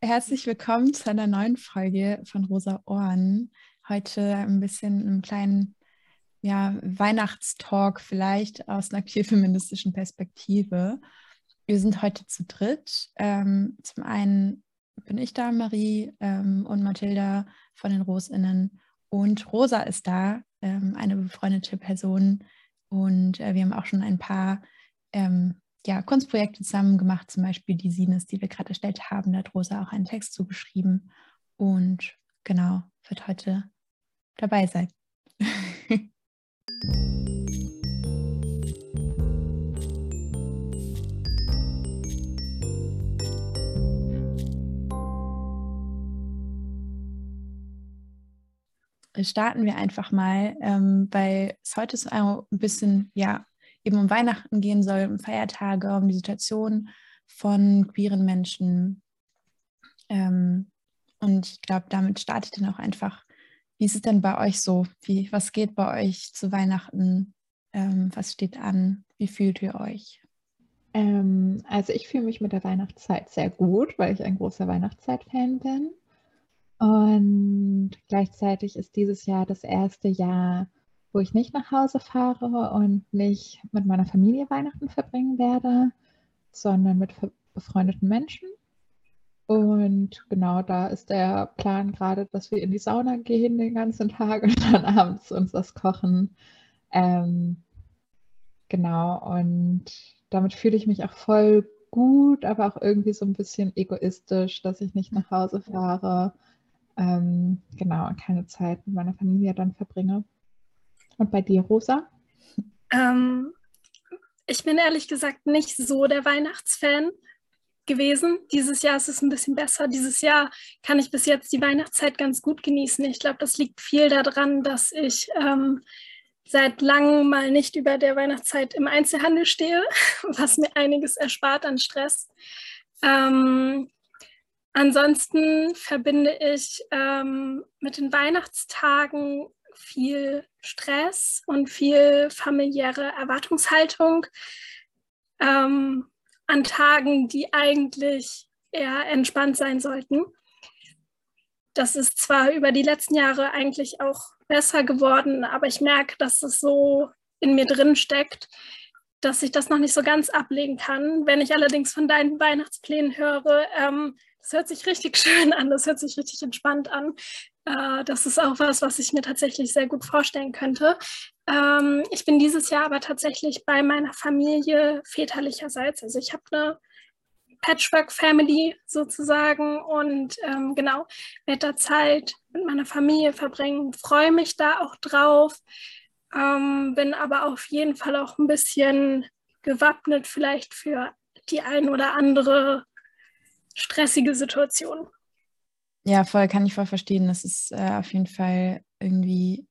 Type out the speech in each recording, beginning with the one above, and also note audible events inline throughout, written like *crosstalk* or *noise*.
herzlich willkommen zu einer neuen Folge von Rosa Ohren. Heute ein bisschen einen kleinen ja, Weihnachtstalk vielleicht aus einer queerfeministischen Perspektive. Wir sind heute zu dritt. Ähm, zum einen bin ich da, Marie ähm, und Mathilda von den Rosinnen. Und Rosa ist da, ähm, eine befreundete Person. Und äh, wir haben auch schon ein paar ähm, ja, Kunstprojekte zusammen gemacht, zum Beispiel die Sines, die wir gerade erstellt haben. Da hat Rosa auch einen Text zugeschrieben und genau, wird heute dabei sein. *laughs* starten wir einfach mal, ähm, weil es heute so ein bisschen ja, eben um Weihnachten gehen soll, um Feiertage, um die Situation von queeren Menschen. Ähm, und ich glaube, damit startet dann auch einfach, wie ist es denn bei euch so? Wie, was geht bei euch zu Weihnachten? Ähm, was steht an? Wie fühlt ihr euch? Ähm, also ich fühle mich mit der Weihnachtszeit sehr gut, weil ich ein großer Weihnachtszeit-Fan bin. Und gleichzeitig ist dieses Jahr das erste Jahr, wo ich nicht nach Hause fahre und nicht mit meiner Familie Weihnachten verbringen werde, sondern mit befreundeten Menschen. Und genau da ist der Plan gerade, dass wir in die Sauna gehen den ganzen Tag und dann *laughs* abends uns das kochen. Ähm, genau, und damit fühle ich mich auch voll gut, aber auch irgendwie so ein bisschen egoistisch, dass ich nicht nach Hause fahre. Ähm, genau, und keine Zeit mit meiner Familie dann verbringe. Und bei dir, Rosa? Ähm, ich bin ehrlich gesagt nicht so der Weihnachtsfan gewesen. Dieses Jahr ist es ein bisschen besser. Dieses Jahr kann ich bis jetzt die Weihnachtszeit ganz gut genießen. Ich glaube, das liegt viel daran, dass ich ähm, seit langem mal nicht über der Weihnachtszeit im Einzelhandel stehe, *laughs* was mir einiges erspart an Stress. Ähm, ansonsten verbinde ich ähm, mit den Weihnachtstagen viel Stress und viel familiäre Erwartungshaltung ähm, an Tagen, die eigentlich eher entspannt sein sollten. Das ist zwar über die letzten Jahre eigentlich auch besser geworden, aber ich merke, dass es so in mir drin steckt, dass ich das noch nicht so ganz ablegen kann. Wenn ich allerdings von deinen Weihnachtsplänen höre, ähm, das hört sich richtig *laughs* schön an, das hört sich richtig entspannt an. Äh, das ist auch was, was ich mir tatsächlich sehr gut vorstellen könnte. Ähm, ich bin dieses Jahr aber tatsächlich bei meiner Familie väterlicherseits. Also ich habe eine Patchwork-Family sozusagen und ähm, genau, werde da Zeit mit meiner Familie verbringen, freue mich da auch drauf, ähm, bin aber auf jeden Fall auch ein bisschen gewappnet vielleicht für die ein oder andere stressige Situation. Ja, voll, kann ich voll verstehen. Das ist äh, auf jeden Fall irgendwie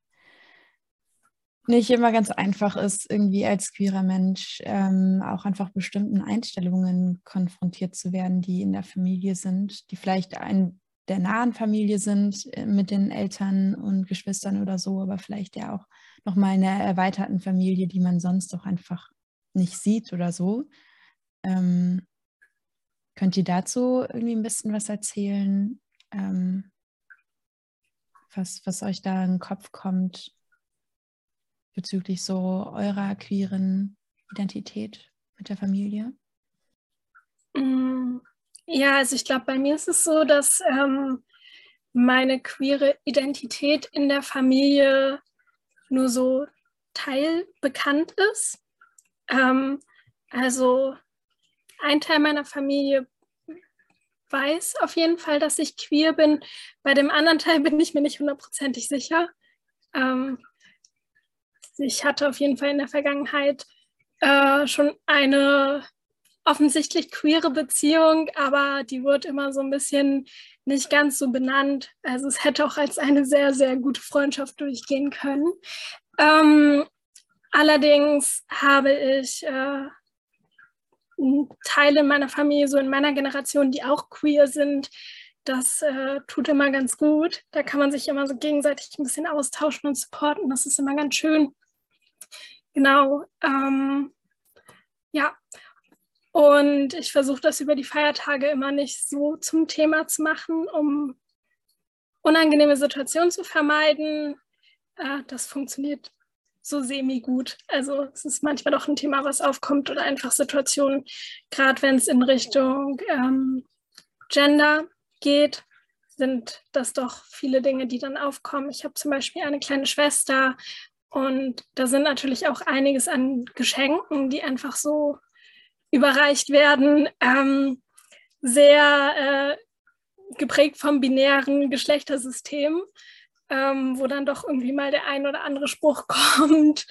nicht immer ganz einfach ist, irgendwie als queerer Mensch ähm, auch einfach bestimmten Einstellungen konfrontiert zu werden, die in der Familie sind, die vielleicht ein der nahen Familie sind äh, mit den Eltern und Geschwistern oder so, aber vielleicht ja auch nochmal in einer erweiterten Familie, die man sonst auch einfach nicht sieht oder so. Ähm, könnt ihr dazu irgendwie ein bisschen was erzählen? Ähm, was, was euch da in den Kopf kommt bezüglich so eurer queeren Identität mit der Familie? Mm, ja, also ich glaube, bei mir ist es so, dass ähm, meine queere Identität in der Familie nur so teilbekannt ist. Ähm, also ein Teil meiner Familie weiß auf jeden Fall, dass ich queer bin. Bei dem anderen Teil *laughs* bin ich mir nicht hundertprozentig sicher. Ähm, ich hatte auf jeden Fall in der Vergangenheit äh, schon eine offensichtlich queere Beziehung, aber die wurde immer so ein bisschen nicht ganz so benannt. Also es hätte auch als eine sehr, sehr gute Freundschaft durchgehen können. Ähm, allerdings habe ich äh, Teile meiner Familie, so in meiner Generation, die auch queer sind. Das äh, tut immer ganz gut. Da kann man sich immer so gegenseitig ein bisschen austauschen und supporten. Das ist immer ganz schön. Genau. Ähm, ja. Und ich versuche das über die Feiertage immer nicht so zum Thema zu machen, um unangenehme Situationen zu vermeiden. Äh, das funktioniert so semi-gut. Also es ist manchmal doch ein Thema, was aufkommt oder einfach Situationen, gerade wenn es in Richtung ähm, Gender geht, sind das doch viele Dinge, die dann aufkommen. Ich habe zum Beispiel eine kleine Schwester und da sind natürlich auch einiges an Geschenken, die einfach so überreicht werden, ähm, sehr äh, geprägt vom binären Geschlechtersystem, ähm, wo dann doch irgendwie mal der ein oder andere Spruch *laughs* kommt,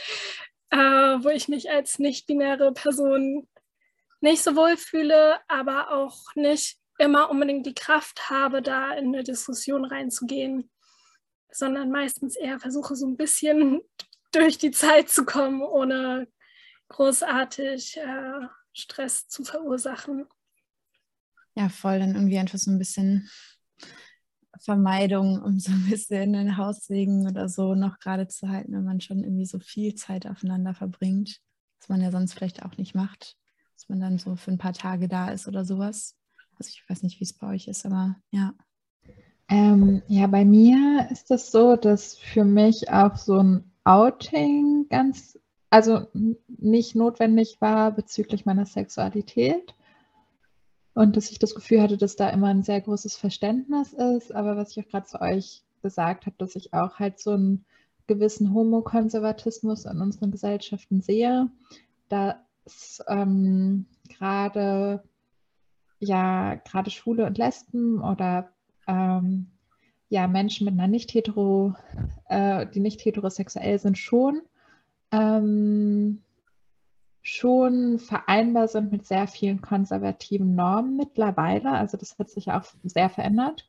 äh, wo ich mich als nicht-binäre Person nicht so wohl fühle, aber auch nicht immer unbedingt die Kraft habe, da in eine Diskussion reinzugehen, sondern meistens eher versuche, so ein bisschen *laughs* durch die Zeit zu kommen, ohne großartig äh, Stress zu verursachen. Ja, voll, dann irgendwie einfach so ein bisschen Vermeidung, um so ein bisschen den Haussegen oder so noch gerade zu halten, wenn man schon irgendwie so viel Zeit aufeinander verbringt, was man ja sonst vielleicht auch nicht macht, dass man dann so für ein paar Tage da ist oder sowas. Also ich weiß nicht, wie es bei euch ist, aber ja. Ähm, ja, bei mir ist das so, dass für mich auch so ein Outing ganz, also nicht notwendig war bezüglich meiner Sexualität. Und dass ich das Gefühl hatte, dass da immer ein sehr großes Verständnis ist. Aber was ich auch gerade zu euch gesagt habe, dass ich auch halt so einen gewissen Homokonservatismus in unseren Gesellschaften sehe, dass ähm, gerade ja gerade Schwule und Lesben oder ähm, ja Menschen mit einer nicht hetero, äh, die nicht heterosexuell sind, schon ähm, schon vereinbar sind mit sehr vielen konservativen Normen mittlerweile. Also das hat sich auch sehr verändert.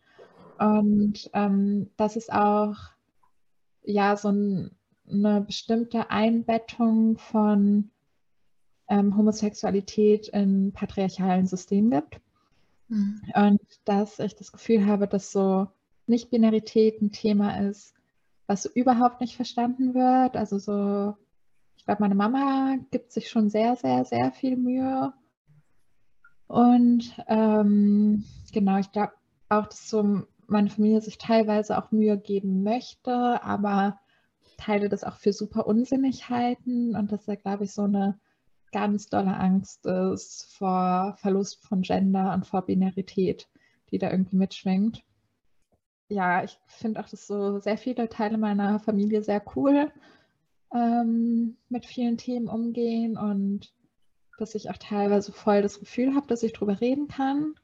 Und ähm, das ist auch ja so ein, eine bestimmte Einbettung von ähm, Homosexualität in patriarchalen Systemen gibt. Mhm. Und dass ich das Gefühl habe, dass so Nicht-Binarität ein Thema ist, was so überhaupt nicht verstanden wird. Also so, glaube, meine Mama gibt sich schon sehr, sehr, sehr viel Mühe. Und ähm, genau, ich glaube auch, dass so meine Familie sich teilweise auch Mühe geben möchte, aber teile das auch für super Unsinnigkeiten und dass da, glaube ich, so eine ganz dolle Angst ist vor Verlust von Gender und vor Binarität, die da irgendwie mitschwingt. Ja, ich finde auch, dass so sehr viele Teile meiner Familie sehr cool ähm, mit vielen Themen umgehen und dass ich auch teilweise voll das Gefühl habe, dass ich drüber reden kann.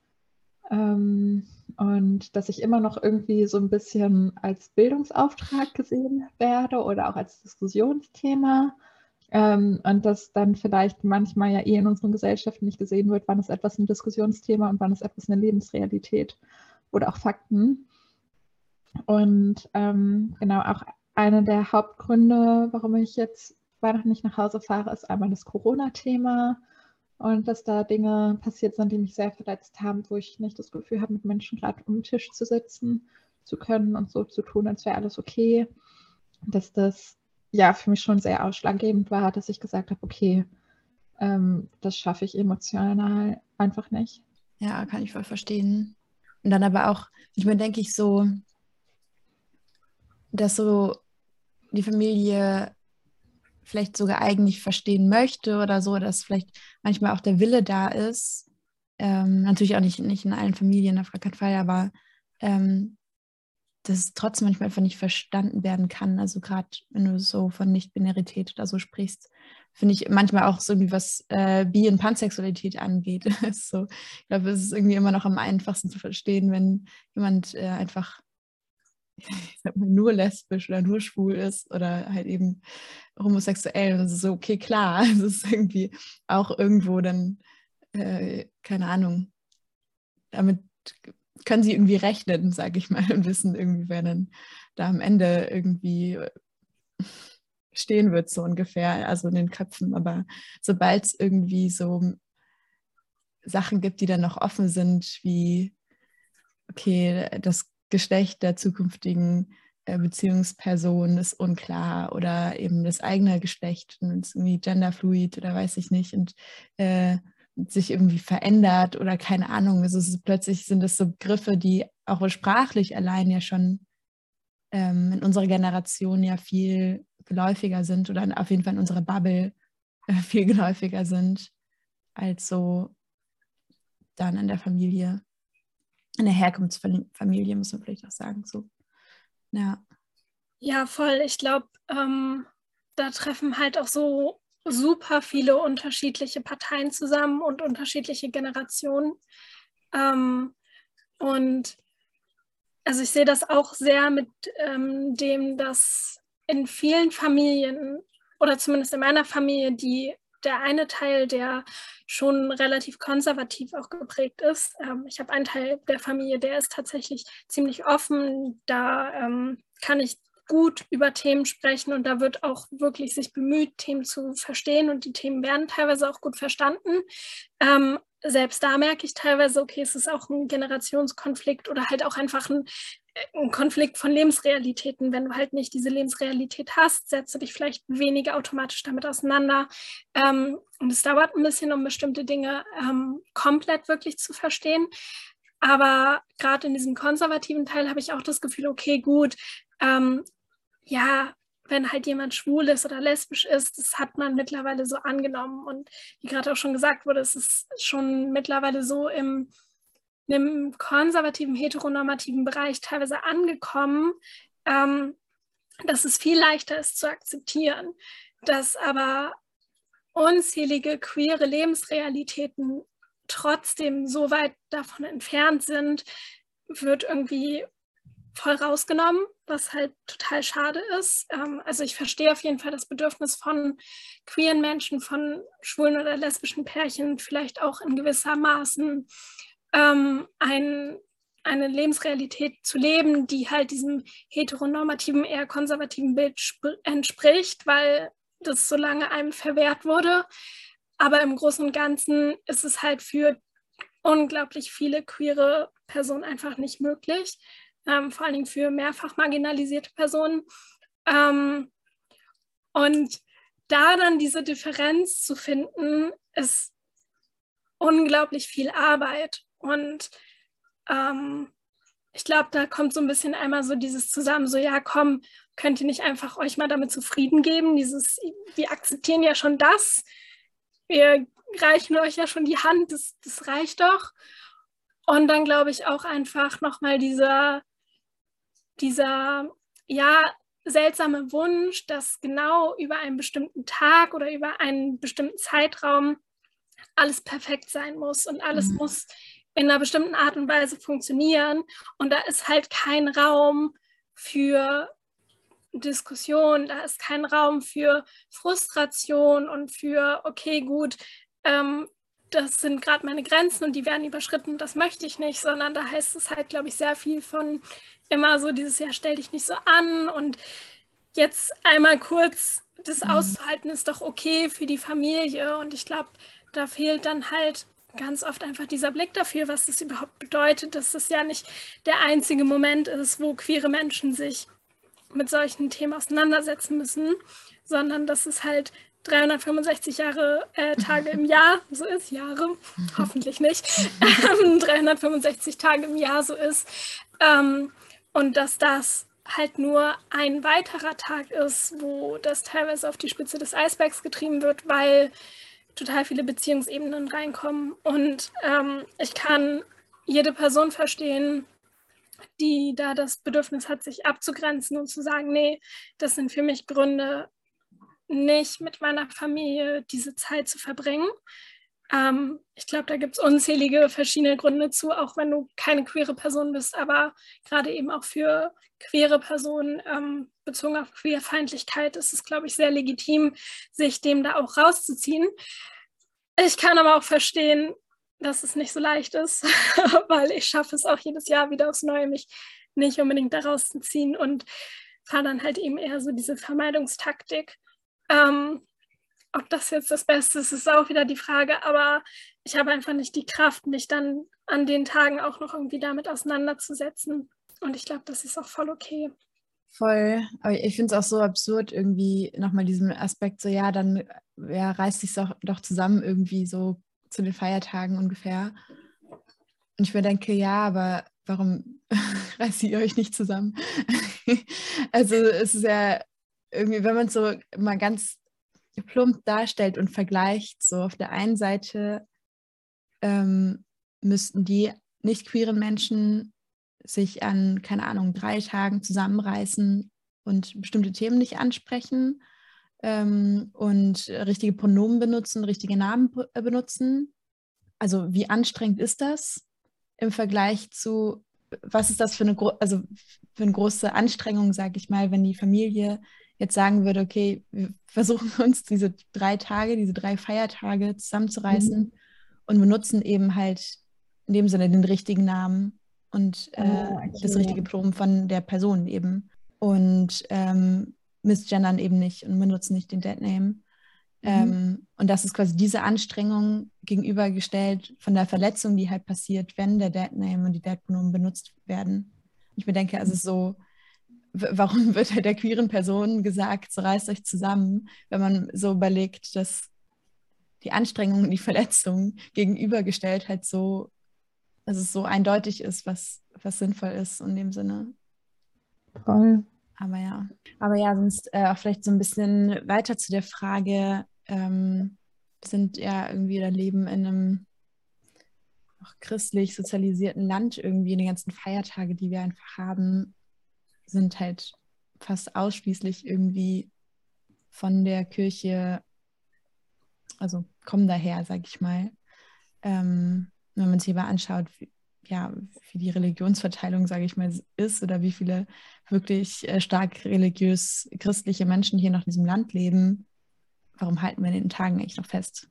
Ähm, und dass ich immer noch irgendwie so ein bisschen als Bildungsauftrag gesehen werde oder auch als Diskussionsthema. Ähm, und dass dann vielleicht manchmal ja eh in unseren Gesellschaften nicht gesehen wird, wann ist etwas ein Diskussionsthema und wann ist etwas eine Lebensrealität oder auch Fakten. Und ähm, genau auch einer der Hauptgründe, warum ich jetzt Weihnachten nicht nach Hause fahre, ist einmal das Corona-Thema und dass da Dinge passiert sind, die mich sehr verletzt haben, wo ich nicht das Gefühl habe, mit Menschen gerade um den Tisch zu sitzen zu können und so zu tun, als wäre alles okay. Dass das ja für mich schon sehr ausschlaggebend war, dass ich gesagt habe, okay, ähm, das schaffe ich emotional einfach nicht. Ja, kann ich voll verstehen. Und dann aber auch, ich meine, denke ich so, dass so die Familie vielleicht sogar eigentlich verstehen möchte oder so, dass vielleicht manchmal auch der Wille da ist. Ähm, natürlich auch nicht, nicht in allen Familien, auf keinen Fall, aber ähm, dass es trotzdem manchmal einfach nicht verstanden werden kann. Also gerade wenn du so von Nicht-Binarität oder so sprichst, finde ich manchmal auch so irgendwie was äh, Bi- und Pansexualität angeht. *laughs* so, ich glaube, es ist irgendwie immer noch am einfachsten zu verstehen, wenn jemand äh, einfach *laughs* nur lesbisch oder nur schwul ist oder halt eben homosexuell. Das ist so, okay, klar, *laughs* es ist irgendwie auch irgendwo dann, äh, keine Ahnung, damit können sie irgendwie rechnen, sage ich mal, *laughs* und wissen irgendwie, wer dann da am Ende irgendwie stehen wird, so ungefähr, also in den Köpfen. Aber sobald es irgendwie so Sachen gibt, die dann noch offen sind, wie, okay, das Geschlecht der zukünftigen äh, Beziehungsperson ist unklar oder eben das eigene Geschlecht und irgendwie genderfluid oder weiß ich nicht. Und äh, sich irgendwie verändert oder keine Ahnung. Also ist, plötzlich sind es so Begriffe, die auch sprachlich allein ja schon ähm, in unserer Generation ja viel geläufiger sind oder auf jeden Fall in unserer Bubble äh, viel geläufiger sind als so dann in der Familie, in der Herkunftsfamilie, muss man vielleicht auch sagen. So. Ja. Ja, voll. Ich glaube, ähm, da treffen halt auch so super viele unterschiedliche Parteien zusammen und unterschiedliche Generationen. Ähm, und also ich sehe das auch sehr mit ähm, dem, dass in vielen Familien oder zumindest in meiner Familie die der eine Teil, der schon relativ konservativ auch geprägt ist. Ähm, ich habe einen Teil der Familie, der ist tatsächlich ziemlich offen. Da ähm, kann ich gut über Themen sprechen und da wird auch wirklich sich bemüht, Themen zu verstehen und die Themen werden teilweise auch gut verstanden. Ähm, selbst da merke ich teilweise, okay, es ist auch ein Generationskonflikt oder halt auch einfach ein, ein, Konflikt von Lebensrealitäten. Wenn du halt nicht diese Lebensrealität hast, setzt du dich vielleicht weniger automatisch damit auseinander. Ähm, und es dauert ein bisschen, um bestimmte Dinge ähm, komplett wirklich zu verstehen. Aber gerade in diesem konservativen Teil habe ich auch das Gefühl, okay, gut, ähm, ja, wenn halt jemand schwul ist oder lesbisch ist, das hat man mittlerweile so angenommen. Und wie gerade auch schon gesagt wurde, es ist schon mittlerweile so im, im konservativen, heteronormativen Bereich teilweise angekommen, ähm, dass es viel leichter ist zu akzeptieren, dass aber unzählige queere Lebensrealitäten trotzdem so weit davon entfernt sind, wird irgendwie voll rausgenommen, was halt total schade ist. Ähm, also ich verstehe auf jeden Fall das Bedürfnis von queeren Menschen, von schwulen oder lesbischen Pärchen, vielleicht auch in gewisser Maßen ähm, ein, eine Lebensrealität zu leben, die halt diesem heteronormativen, eher konservativen Bild entspricht, weil das so lange einem verwehrt wurde. Aber im Großen und Ganzen ist es halt für unglaublich viele queere Personen einfach nicht möglich ähm, vor allen Dingen für mehrfach marginalisierte Personen. Ähm, und da dann diese Differenz zu finden, ist unglaublich viel Arbeit. Und ähm, ich glaube, da kommt so ein bisschen einmal so dieses zusammen, so ja, komm, könnt ihr nicht einfach euch mal damit zufrieden geben? Dieses, wir akzeptieren ja schon das, wir reichen euch ja schon die Hand, das, das reicht doch. Und dann glaube ich auch einfach nochmal dieser, dieser ja seltsame Wunsch, dass genau über einen bestimmten Tag oder über einen bestimmten Zeitraum alles perfekt sein muss und alles mhm. muss in einer bestimmten Art und Weise funktionieren. Und da ist halt kein Raum für Diskussion, da ist kein Raum für Frustration und für, okay, gut, ähm, das sind gerade meine Grenzen und die werden überschritten, das möchte ich nicht, sondern da heißt es halt, glaube ich, sehr viel von immer so dieses Jahr stell dich nicht so an und jetzt einmal kurz das mhm. auszuhalten ist doch okay für die Familie und ich glaube, da fehlt dann halt ganz oft einfach dieser Blick dafür, was das überhaupt bedeutet, dass das ja nicht der einzige Moment ist, wo queere Menschen sich mit solchen Themen auseinandersetzen müssen, sondern dass es halt 365 Jahre, äh, Tage im Jahr so ist, Jahre, *laughs* hoffentlich nicht, 365 Tage im Jahr so ist. Ähm, und dass das halt nur ein weiterer Tag ist, wo das teilweise auf die Spitze des Eisbergs getrieben wird, weil total viele Beziehungsebenen reinkommen. Und ähm, ich kann jede Person verstehen, die da das Bedürfnis hat, sich abzugrenzen und zu sagen, nee, das sind für mich Gründe, nicht mit meiner Familie diese Zeit zu verbringen. Ähm, ich glaube, da gibt es unzählige verschiedene Gründe zu, auch wenn du keine queere Person bist, aber gerade eben auch für queere Personen ähm, bezogen auf Queerfeindlichkeit ist es, glaube ich, sehr legitim, sich dem da auch rauszuziehen. Ich kann aber auch verstehen, dass es nicht so leicht ist, *laughs* weil ich schaffe es auch jedes Jahr wieder aufs Neue, mich nicht unbedingt da rauszuziehen und fahre dann halt eben eher so diese Vermeidungstaktik. Ähm, ob das jetzt das Beste ist, ist auch wieder die Frage, aber ich habe einfach nicht die Kraft, mich dann an den Tagen auch noch irgendwie damit auseinanderzusetzen. Und ich glaube, das ist auch voll okay. Voll. Aber ich finde es auch so absurd, irgendwie nochmal diesen Aspekt, so ja, dann ja, reißt sich doch, doch zusammen, irgendwie so zu den Feiertagen ungefähr. Und ich mir denke, ja, aber warum *laughs* reißt ihr euch nicht zusammen? *laughs* also es ist ja irgendwie, wenn man es so mal ganz plump darstellt und vergleicht, so auf der einen Seite ähm, müssten die nicht queeren Menschen sich an, keine Ahnung, drei Tagen zusammenreißen und bestimmte Themen nicht ansprechen ähm, und richtige Pronomen benutzen, richtige Namen äh, benutzen. Also wie anstrengend ist das im Vergleich zu, was ist das für eine, also für eine große Anstrengung, sage ich mal, wenn die Familie jetzt sagen würde, okay, wir versuchen *laughs* uns diese drei Tage, diese drei Feiertage zusammenzureißen mhm. und benutzen eben halt in dem Sinne den richtigen Namen und äh, ah, okay. das richtige Pronomen von der Person eben. Und ähm, misgendern eben nicht und benutzen nicht den Deadname. Mhm. Ähm, und das ist quasi diese Anstrengung gegenübergestellt von der Verletzung, die halt passiert, wenn der Deadname und die Deadpronomen benutzt werden. Ich mir denke, also so, warum *laughs* wird halt der queeren Person gesagt, so reißt euch zusammen, wenn man so überlegt, dass die Anstrengung und die Verletzung gegenübergestellt halt so, dass es so eindeutig ist, was, was sinnvoll ist in dem Sinne. Voll. Aber ja, aber ja, sonst äh, auch vielleicht so ein bisschen weiter zu der Frage, ähm, sind ja irgendwie oder leben in einem auch christlich sozialisierten Land irgendwie, die ganzen Feiertage, die wir einfach haben, sind halt fast ausschließlich irgendwie von der Kirche, also kommen daher, sag ich mal. Ähm, wenn man sich aber anschaut, wie, ja, wie die Religionsverteilung, sage ich mal, ist oder wie viele wirklich äh, stark religiös christliche Menschen hier noch in diesem Land leben, warum halten wir in den Tagen eigentlich noch fest?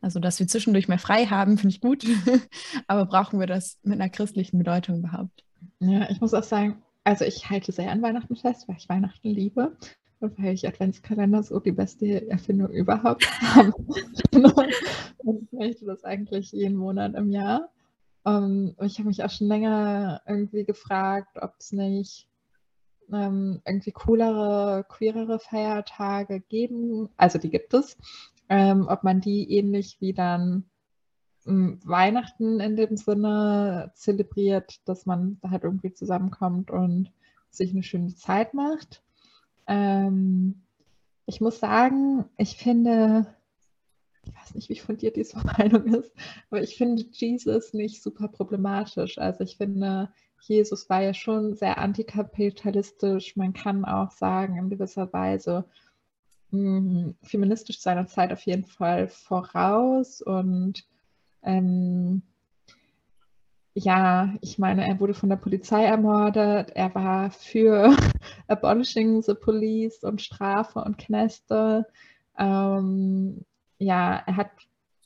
Also, dass wir zwischendurch mehr frei haben, finde ich gut, *laughs* aber brauchen wir das mit einer christlichen Bedeutung überhaupt? Ja, ich muss auch sagen, also ich halte sehr an Weihnachten fest, weil ich Weihnachten liebe und weil ich Adventskalender so die beste Erfindung überhaupt *laughs* habe. und ich möchte das eigentlich jeden Monat im Jahr. Um, ähm, ich habe mich auch schon länger irgendwie gefragt, ob es nicht ähm, irgendwie coolere, queerere Feiertage geben. Also die gibt es. Ähm, ob man die ähnlich wie dann Weihnachten in dem Sinne zelebriert, dass man halt irgendwie zusammenkommt und sich eine schöne Zeit macht. Ähm, ich muss sagen, ich finde, ich weiß nicht, wie fundiert diese *laughs* Meinung ist, aber ich finde Jesus nicht super problematisch. Also ich finde, Jesus war ja schon sehr antikapitalistisch. Man kann auch sagen, in gewisser Weise mh, feministisch seiner Zeit auf jeden Fall voraus und ähm, ja, ich meine, er wurde von der Polizei ermordet, er war für *laughs* Abolishing the Police und Strafe und Kneste. Ähm, ja, er hat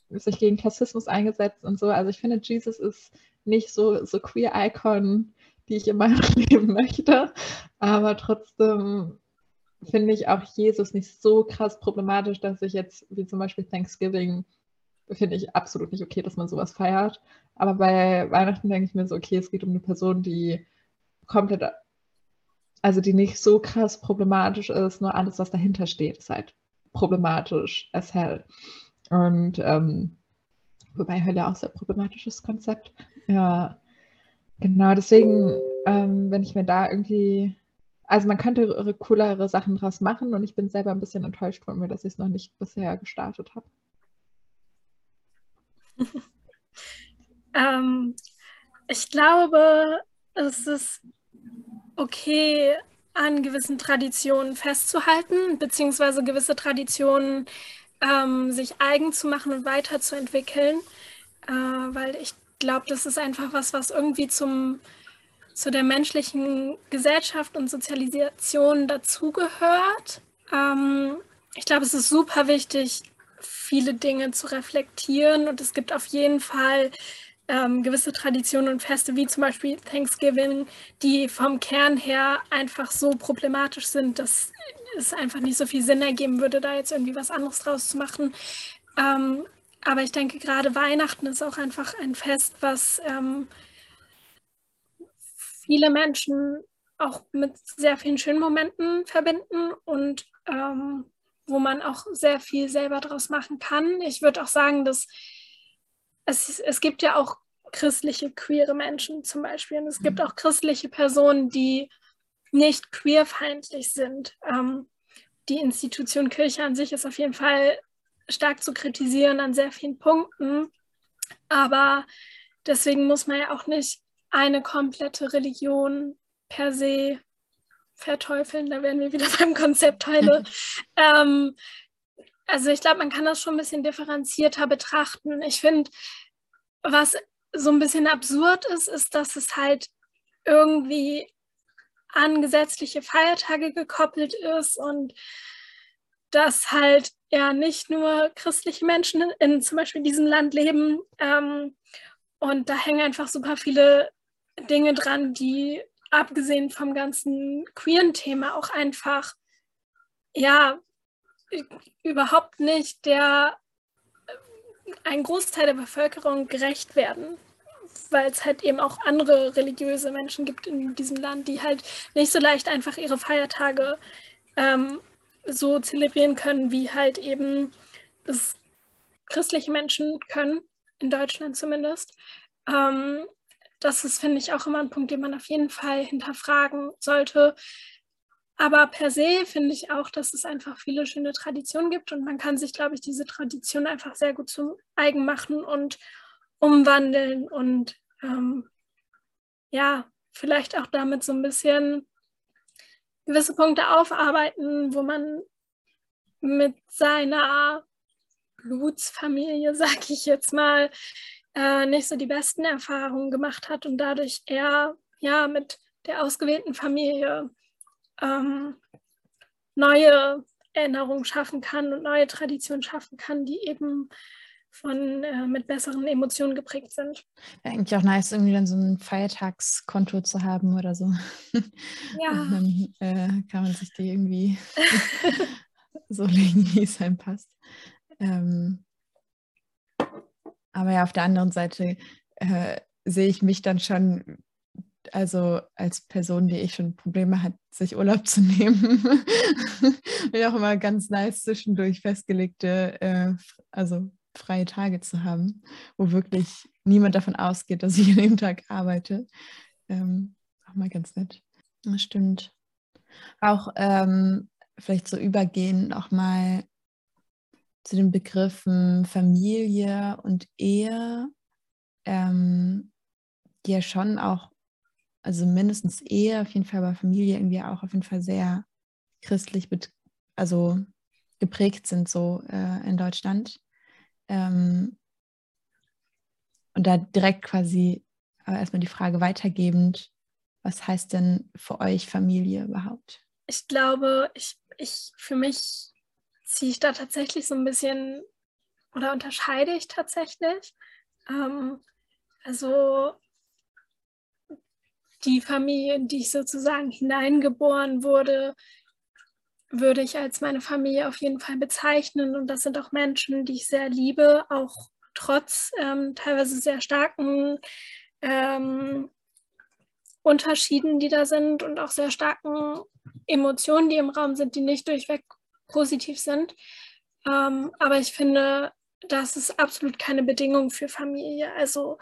sich gegen Klassismus eingesetzt und so. Also ich finde, Jesus ist nicht so, so Queer-Icon, die ich in meinem *laughs* Leben möchte. Aber trotzdem finde ich auch Jesus nicht so krass problematisch, dass ich jetzt, wie zum Beispiel Thanksgiving, finde ich absolut nicht okay, dass man sowas feiert. Aber bei Weihnachten denke ich mir so, okay, es geht um eine Person, die komplett, also die nicht so krass problematisch ist, nur alles, was dahinter steht, ist halt problematisch as hell. Und ähm, wobei Hölle auch sehr problematisches Konzept. Ja, genau, deswegen, ähm, wenn ich mir da irgendwie, also man könnte coolere Sachen draus machen und ich bin selber ein bisschen enttäuscht von mir, dass ich es noch nicht bisher gestartet habe. *laughs* ähm, ich glaube, es ist okay, an gewissen Traditionen festzuhalten, beziehungsweise gewisse Traditionen ähm, sich eigen zu machen und weiterzuentwickeln, äh, weil ich glaube, das ist einfach was, was irgendwie zum, zu der menschlichen Gesellschaft und Sozialisation dazugehört. Ähm, ich glaube, es ist super wichtig, viele Dinge zu reflektieren und es gibt auf jeden Fall ähm, gewisse Traditionen und Feste, wie zum Beispiel Thanksgiving, die vom Kern her einfach so problematisch sind, dass es einfach nicht so viel Sinn ergeben würde, da jetzt irgendwie was anderes draus zu machen. Ähm, aber ich denke, gerade Weihnachten ist auch einfach ein Fest, was ähm, viele Menschen auch mit sehr vielen schönen Momenten verbinden und ähm, wo man auch sehr viel selber draus machen kann. Ich würde auch sagen, dass es, es gibt ja auch christliche queere Menschen zum Beispiel. Und es gibt mhm. auch christliche Personen, die nicht queerfeindlich sind. Ähm, die Institution Kirche an sich ist auf jeden Fall stark zu kritisieren an sehr vielen Punkten. Aber deswegen muss man ja auch nicht eine komplette Religion per se verteufeln. Da wären wir wieder *laughs* beim Konzept heute. *laughs* ähm, also ich glaube, man kann das schon ein bisschen differenzierter betrachten. Ich finde, was so ein bisschen absurd ist, ist, dass es halt irgendwie an gesetzliche Feiertage gekoppelt ist und dass halt ja nicht nur christliche Menschen in zum Beispiel diesem Land leben. Ähm, und da hängen einfach super viele Dinge dran, die abgesehen vom ganzen queeren Thema auch einfach ja überhaupt nicht der ein Großteil der Bevölkerung gerecht werden, weil es halt eben auch andere religiöse Menschen gibt in diesem Land, die halt nicht so leicht einfach ihre Feiertage ähm, so zelebrieren können, wie halt eben es christliche Menschen können, in Deutschland zumindest. Ähm, das ist, finde ich, auch immer ein Punkt, den man auf jeden Fall hinterfragen sollte. Aber per se finde ich auch, dass es einfach viele schöne Traditionen gibt und man kann sich, glaube ich, diese Tradition einfach sehr gut zum eigen machen und umwandeln und ähm, ja, vielleicht auch damit so ein bisschen gewisse Punkte aufarbeiten, wo man mit seiner Blutsfamilie, *laughs* sag ich jetzt mal, äh, nicht so die besten Erfahrungen gemacht hat und dadurch eher ja mit der ausgewählten Familie ähm, neue Erinnerungen schaffen kann und neue Traditionen schaffen kann, die eben von äh, mit besseren Emotionen geprägt sind. Ja, eigentlich auch nice, irgendwie dann so ein Feiertagskonto zu haben oder so. Ja. Und dann äh, kann man sich die irgendwie *laughs* so legen, wie es einem passt. Ähm, aber ja, auf der anderen Seite äh, sehe ich mich dann schon also als Person, die ich schon Probleme hat, sich Urlaub zu *laughs* nehmen, bin auch immer ganz nice zwischendurch festgelegte, äh, also freie Tage zu haben, wo wirklich niemand davon ausgeht, dass ich an dem Tag arbeite. Ähm, auch mal ganz nett. Das stimmt. Auch ähm, vielleicht so übergehen auch mal zu den Begriffen Familie und Ehe, ähm, die ja schon auch also mindestens Ehe, auf jeden Fall, aber Familie irgendwie auch auf jeden Fall sehr christlich, also geprägt sind so äh, in Deutschland. Ähm, und da direkt quasi aber erstmal die Frage weitergebend, was heißt denn für euch Familie überhaupt? Ich glaube, ich, ich für mich ziehe ich da tatsächlich so ein bisschen oder unterscheide ich tatsächlich. Ähm, also die Familie, in die ich sozusagen hineingeboren wurde, würde ich als meine Familie auf jeden Fall bezeichnen. Und das sind auch Menschen, die ich sehr liebe, auch trotz ähm, teilweise sehr starken ähm, Unterschieden, die da sind und auch sehr starken Emotionen, die im Raum sind, die nicht durchweg positiv sind. Ähm, aber ich finde, das ist absolut keine Bedingung für Familie. Also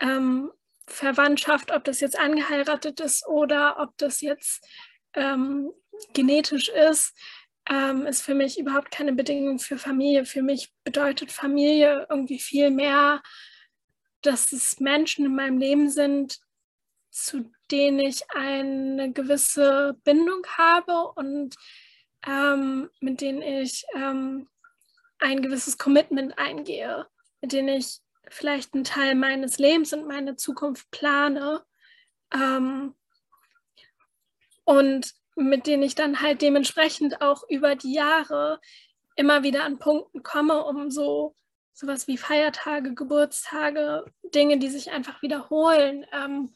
ähm, Verwandtschaft, ob das jetzt angeheiratet ist oder ob das jetzt ähm, genetisch ist, ähm, ist für mich überhaupt keine Bedingung für Familie. Für mich bedeutet Familie irgendwie viel mehr, dass es Menschen in meinem Leben sind, zu denen ich eine gewisse Bindung habe und ähm, mit denen ich ähm, ein gewisses Commitment eingehe, mit denen ich vielleicht einen Teil meines Lebens und meine Zukunft plane ähm, und mit denen ich dann halt dementsprechend auch über die Jahre immer wieder an Punkten komme, um so sowas wie Feiertage, Geburtstage, Dinge, die sich einfach wiederholen, ähm,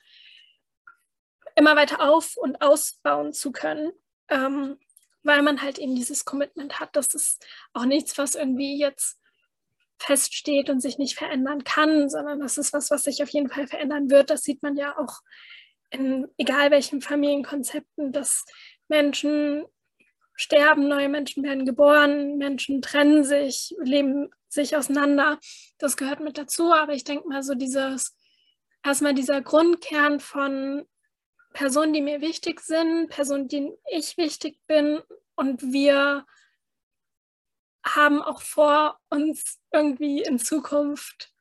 immer weiter auf- und ausbauen zu können, ähm, weil man halt eben dieses Commitment hat. Das ist auch nichts, was irgendwie jetzt feststeht und sich nicht verändern kann, sondern das ist was, was sich auf jeden Fall verändern wird. Das sieht man ja auch in egal welchen Familienkonzepten, dass Menschen sterben, neue Menschen werden geboren, Menschen trennen sich, leben sich auseinander. Das gehört mit dazu, aber ich denke mal so dieses, erstmal dieser Grundkern von Personen, die mir wichtig sind, Personen, denen ich wichtig bin und wir haben auch vor, uns irgendwie in Zukunft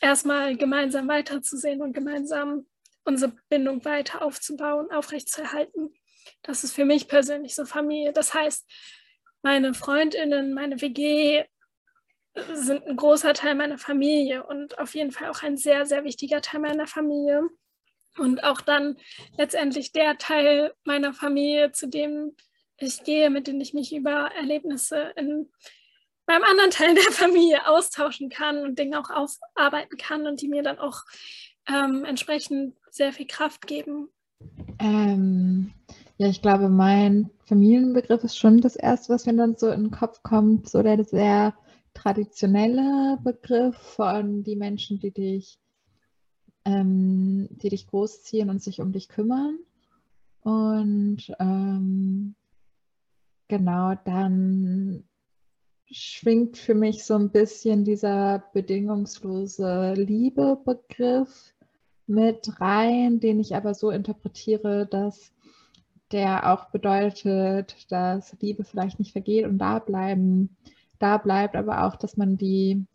erstmal gemeinsam weiterzusehen und gemeinsam unsere Bindung weiter aufzubauen, aufrechtzuerhalten. Das ist für mich persönlich so Familie. Das heißt, meine Freundinnen, meine WG sind ein großer Teil meiner Familie und auf jeden Fall auch ein sehr, sehr wichtiger Teil meiner Familie. Und auch dann letztendlich der Teil meiner Familie, zu dem ich gehe, mit dem ich mich über Erlebnisse in beim anderen Teil der Familie austauschen kann und Dinge auch aufarbeiten kann und die mir dann auch ähm, entsprechend sehr viel Kraft geben. Ähm, ja, ich glaube, mein Familienbegriff ist schon das Erste, was mir dann so in den Kopf kommt, so der sehr traditionelle Begriff von die Menschen, die dich, ähm, die dich großziehen und sich um dich kümmern. Und ähm, genau, dann schwingt für mich so ein bisschen dieser bedingungslose Liebe-Begriff mit rein, den ich aber so interpretiere, dass der auch bedeutet, dass Liebe vielleicht nicht vergeht und da bleiben, da bleibt, aber auch, dass man die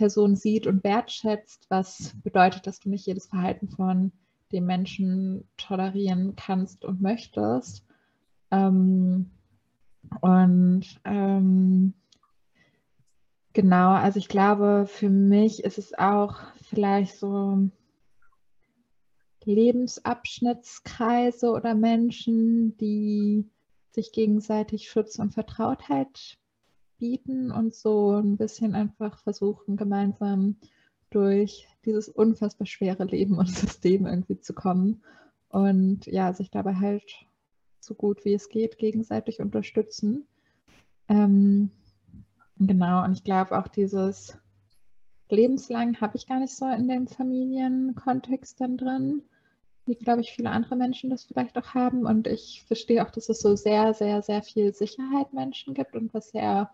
Person sieht und wertschätzt, was bedeutet, dass du nicht jedes Verhalten von dem Menschen tolerieren kannst und möchtest. Ähm, und ähm, genau, also ich glaube, für mich ist es auch vielleicht so Lebensabschnittskreise oder Menschen, die sich gegenseitig Schutz und Vertrautheit bieten und so ein bisschen einfach versuchen, gemeinsam durch dieses unfassbar schwere Leben und *laughs* System irgendwie zu kommen und ja, sich dabei halt so gut wie es geht gegenseitig unterstützen. Ähm, genau, und ich glaube auch dieses lebenslang habe ich gar nicht so in dem Familienkontext dann drin wie, glaube ich, viele andere Menschen das vielleicht auch haben. Und ich verstehe auch, dass es so sehr, sehr, sehr viel Sicherheit Menschen gibt und was sehr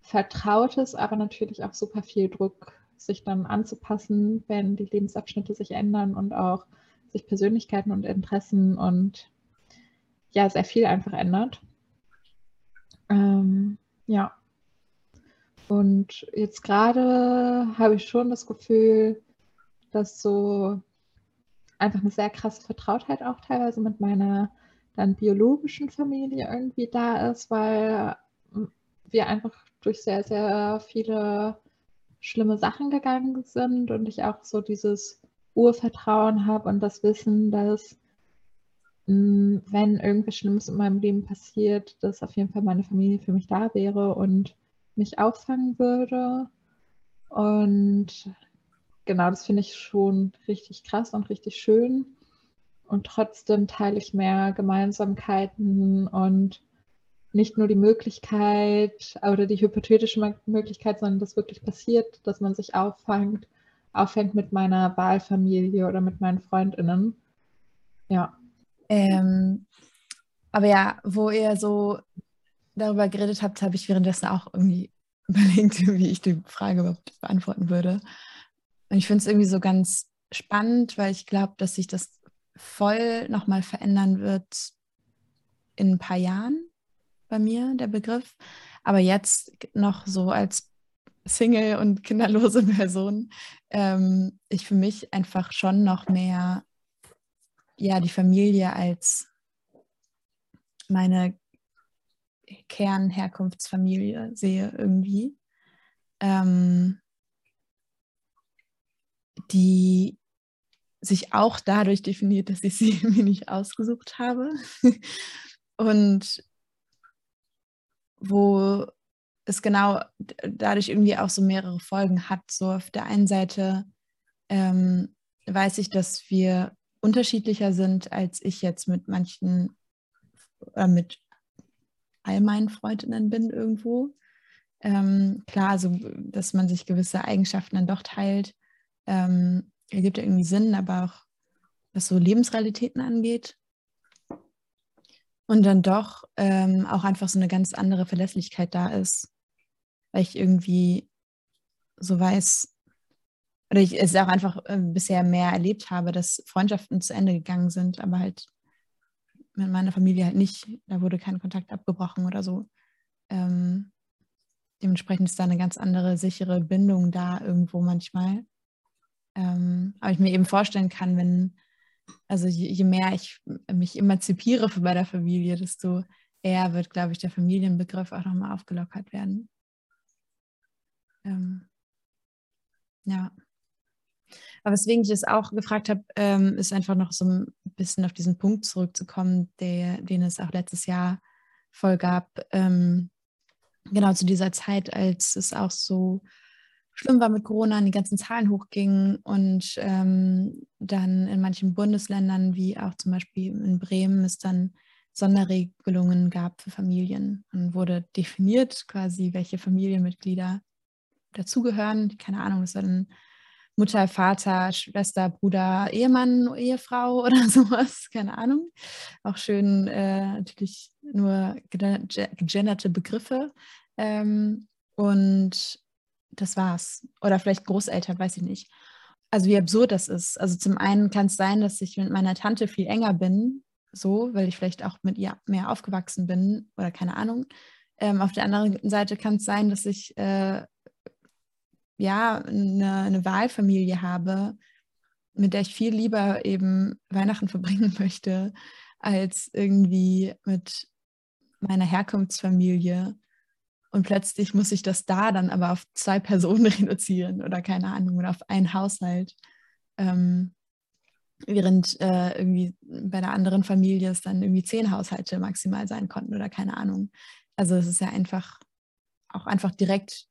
Vertrautes, aber natürlich auch super viel Druck, sich dann anzupassen, wenn die Lebensabschnitte sich ändern und auch sich Persönlichkeiten und Interessen und ja, sehr viel einfach ändert. Ähm, ja. Und jetzt gerade habe ich schon das Gefühl, dass so einfach eine sehr krasse Vertrautheit auch teilweise mit meiner dann biologischen Familie irgendwie da ist, weil wir einfach durch sehr, sehr viele schlimme Sachen gegangen sind und ich auch so dieses Urvertrauen habe und das Wissen, dass wenn irgendwas Schlimmes in meinem Leben passiert, dass auf jeden Fall meine Familie für mich da wäre und mich auffangen würde. Und genau, das finde ich schon richtig krass und richtig schön. Und trotzdem teile ich mehr Gemeinsamkeiten und nicht nur die Möglichkeit oder die hypothetische Möglichkeit, sondern das wirklich passiert, dass man sich auffängt, auffängt mit meiner Wahlfamilie oder mit meinen Freundinnen. Ja. Ähm, aber ja, wo ihr so darüber geredet habt, habe ich währenddessen auch irgendwie *laughs* überlegt, wie ich die Frage überhaupt beantworten würde. Und ich finde es irgendwie so ganz spannend, weil ich glaube, dass sich das voll nochmal verändern wird in ein paar Jahren bei mir, der Begriff. Aber jetzt noch so als Single und kinderlose *laughs* Person, ähm, ich für mich einfach schon noch mehr, ja, die Familie als meine Kernherkunftsfamilie sehe irgendwie. Ähm, die sich auch dadurch definiert, dass ich sie *laughs* mir nicht ausgesucht habe. Und wo es genau dadurch irgendwie auch so mehrere Folgen hat. So auf der einen Seite ähm, weiß ich, dass wir unterschiedlicher sind, als ich jetzt mit manchen oder mit all meinen Freundinnen bin irgendwo. Ähm, klar, so dass man sich gewisse Eigenschaften dann doch teilt, ähm, ergibt irgendwie Sinn, aber auch was so Lebensrealitäten angeht. Und dann doch ähm, auch einfach so eine ganz andere Verlässlichkeit da ist. Weil ich irgendwie so weiß, oder ich es auch einfach äh, bisher mehr erlebt habe, dass Freundschaften zu Ende gegangen sind, aber halt mit meiner Familie halt nicht. Da wurde kein Kontakt abgebrochen oder so. Ähm, dementsprechend ist da eine ganz andere sichere Bindung da irgendwo manchmal. Ähm, aber ich mir eben vorstellen kann, wenn, also je, je, mehr ich mich emanzipiere bei der Familie, desto eher wird, glaube ich, der Familienbegriff auch nochmal aufgelockert werden. Ähm, ja. Aber weswegen ich das auch gefragt habe, ähm, ist einfach noch so ein bisschen auf diesen Punkt zurückzukommen, der, den es auch letztes Jahr voll gab. Ähm, genau zu dieser Zeit, als es auch so schlimm war mit Corona die ganzen Zahlen hochgingen und ähm, dann in manchen Bundesländern, wie auch zum Beispiel in Bremen, es dann Sonderregelungen gab für Familien und wurde definiert quasi, welche Familienmitglieder dazugehören. Keine Ahnung, war dann Mutter, Vater, Schwester, Bruder, Ehemann, Ehefrau *laughs* oder sowas, keine Ahnung. Auch schön äh, natürlich nur gegenderte Begriffe. Ähm, und das war's. Oder vielleicht Großeltern, weiß ich nicht. Also wie absurd das ist. Also zum einen kann es sein, dass ich mit meiner Tante viel enger bin, so, weil ich vielleicht auch mit ihr mehr aufgewachsen bin oder keine Ahnung. Ähm, auf der anderen Seite kann es sein, dass ich äh, ja, eine, eine Wahlfamilie habe, mit der ich viel lieber eben Weihnachten verbringen *laughs* möchte, als irgendwie mit meiner Herkunftsfamilie. Und plötzlich muss ich das da dann aber auf zwei Personen *laughs* reduzieren oder keine Ahnung, oder auf einen Haushalt. Ähm, während äh, irgendwie bei der anderen Familie es dann irgendwie zehn Haushalte maximal sein konnten oder keine Ahnung. Also es ist ja einfach auch einfach direkt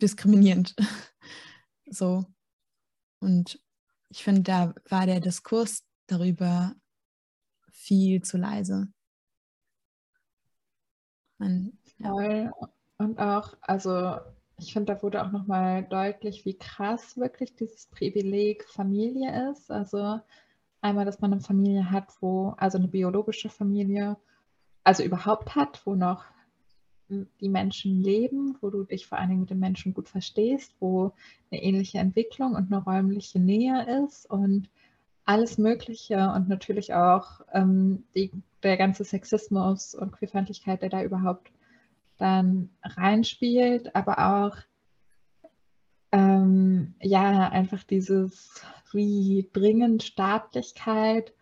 diskriminierend. *laughs* so. Und ich finde, da war der Diskurs darüber viel zu leise. Man, ja. Und auch, also ich finde, da wurde auch nochmal deutlich, wie krass wirklich dieses Privileg Familie ist. Also einmal, dass man eine Familie hat, wo, also eine biologische Familie, also überhaupt hat, wo noch die Menschen leben, wo du dich vor allen Dingen mit den Menschen gut verstehst, wo eine ähnliche Entwicklung und eine räumliche Nähe ist und alles Mögliche und natürlich auch ähm, die, der ganze Sexismus und Queerfeindlichkeit, der da überhaupt dann reinspielt, aber auch ähm, ja einfach dieses, wie dringend Staatlichkeit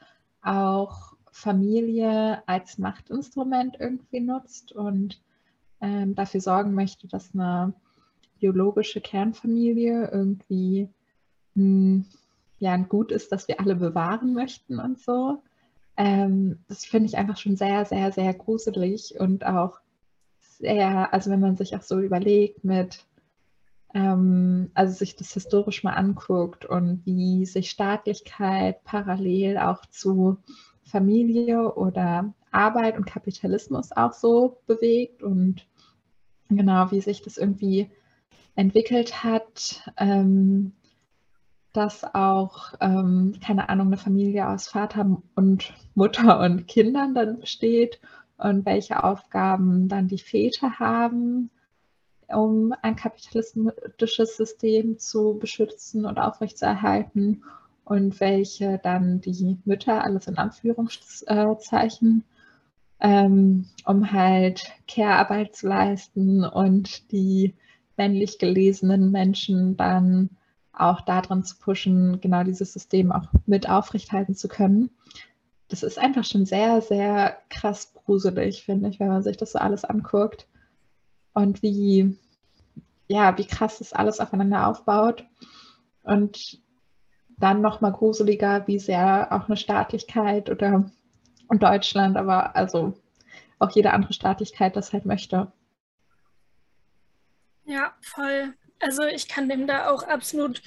auch Familie als Machtinstrument irgendwie nutzt und ähm, dafür sorgen möchte, dass eine biologische Kernfamilie irgendwie mh, hm, ja, ein Gut ist, das wir alle bewahren möchten und so. Ähm, das finde ich einfach schon sehr, sehr, sehr gruselig und auch sehr, also wenn man sich auch so überlegt mit, ähm, also sich das historisch mal anguckt und wie sich Staatlichkeit parallel auch zu Familie oder Arbeit und Kapitalismus auch so bewegt und genau, wie sich das irgendwie entwickelt hat, ähm, dass auch, ähm, keine Ahnung, eine Familie aus Vater und Mutter und Kindern dann besteht und welche Aufgaben dann die Väter haben, um ein kapitalistisches System zu beschützen und aufrechtzuerhalten und welche dann die Mütter, alles in Anführungszeichen, ähm, um halt Care-Arbeit zu leisten und die männlich gelesenen Menschen dann auch darin zu pushen, genau dieses System auch mit aufrechthalten zu können. Das ist einfach schon sehr, sehr krass gruselig, finde ich, wenn man sich das so alles anguckt. Und wie, ja, wie krass das alles aufeinander aufbaut. Und dann nochmal gruseliger, wie sehr auch eine Staatlichkeit oder Deutschland, aber also auch jede andere Staatlichkeit das halt möchte. Ja, voll. Also ich kann dem da auch absolut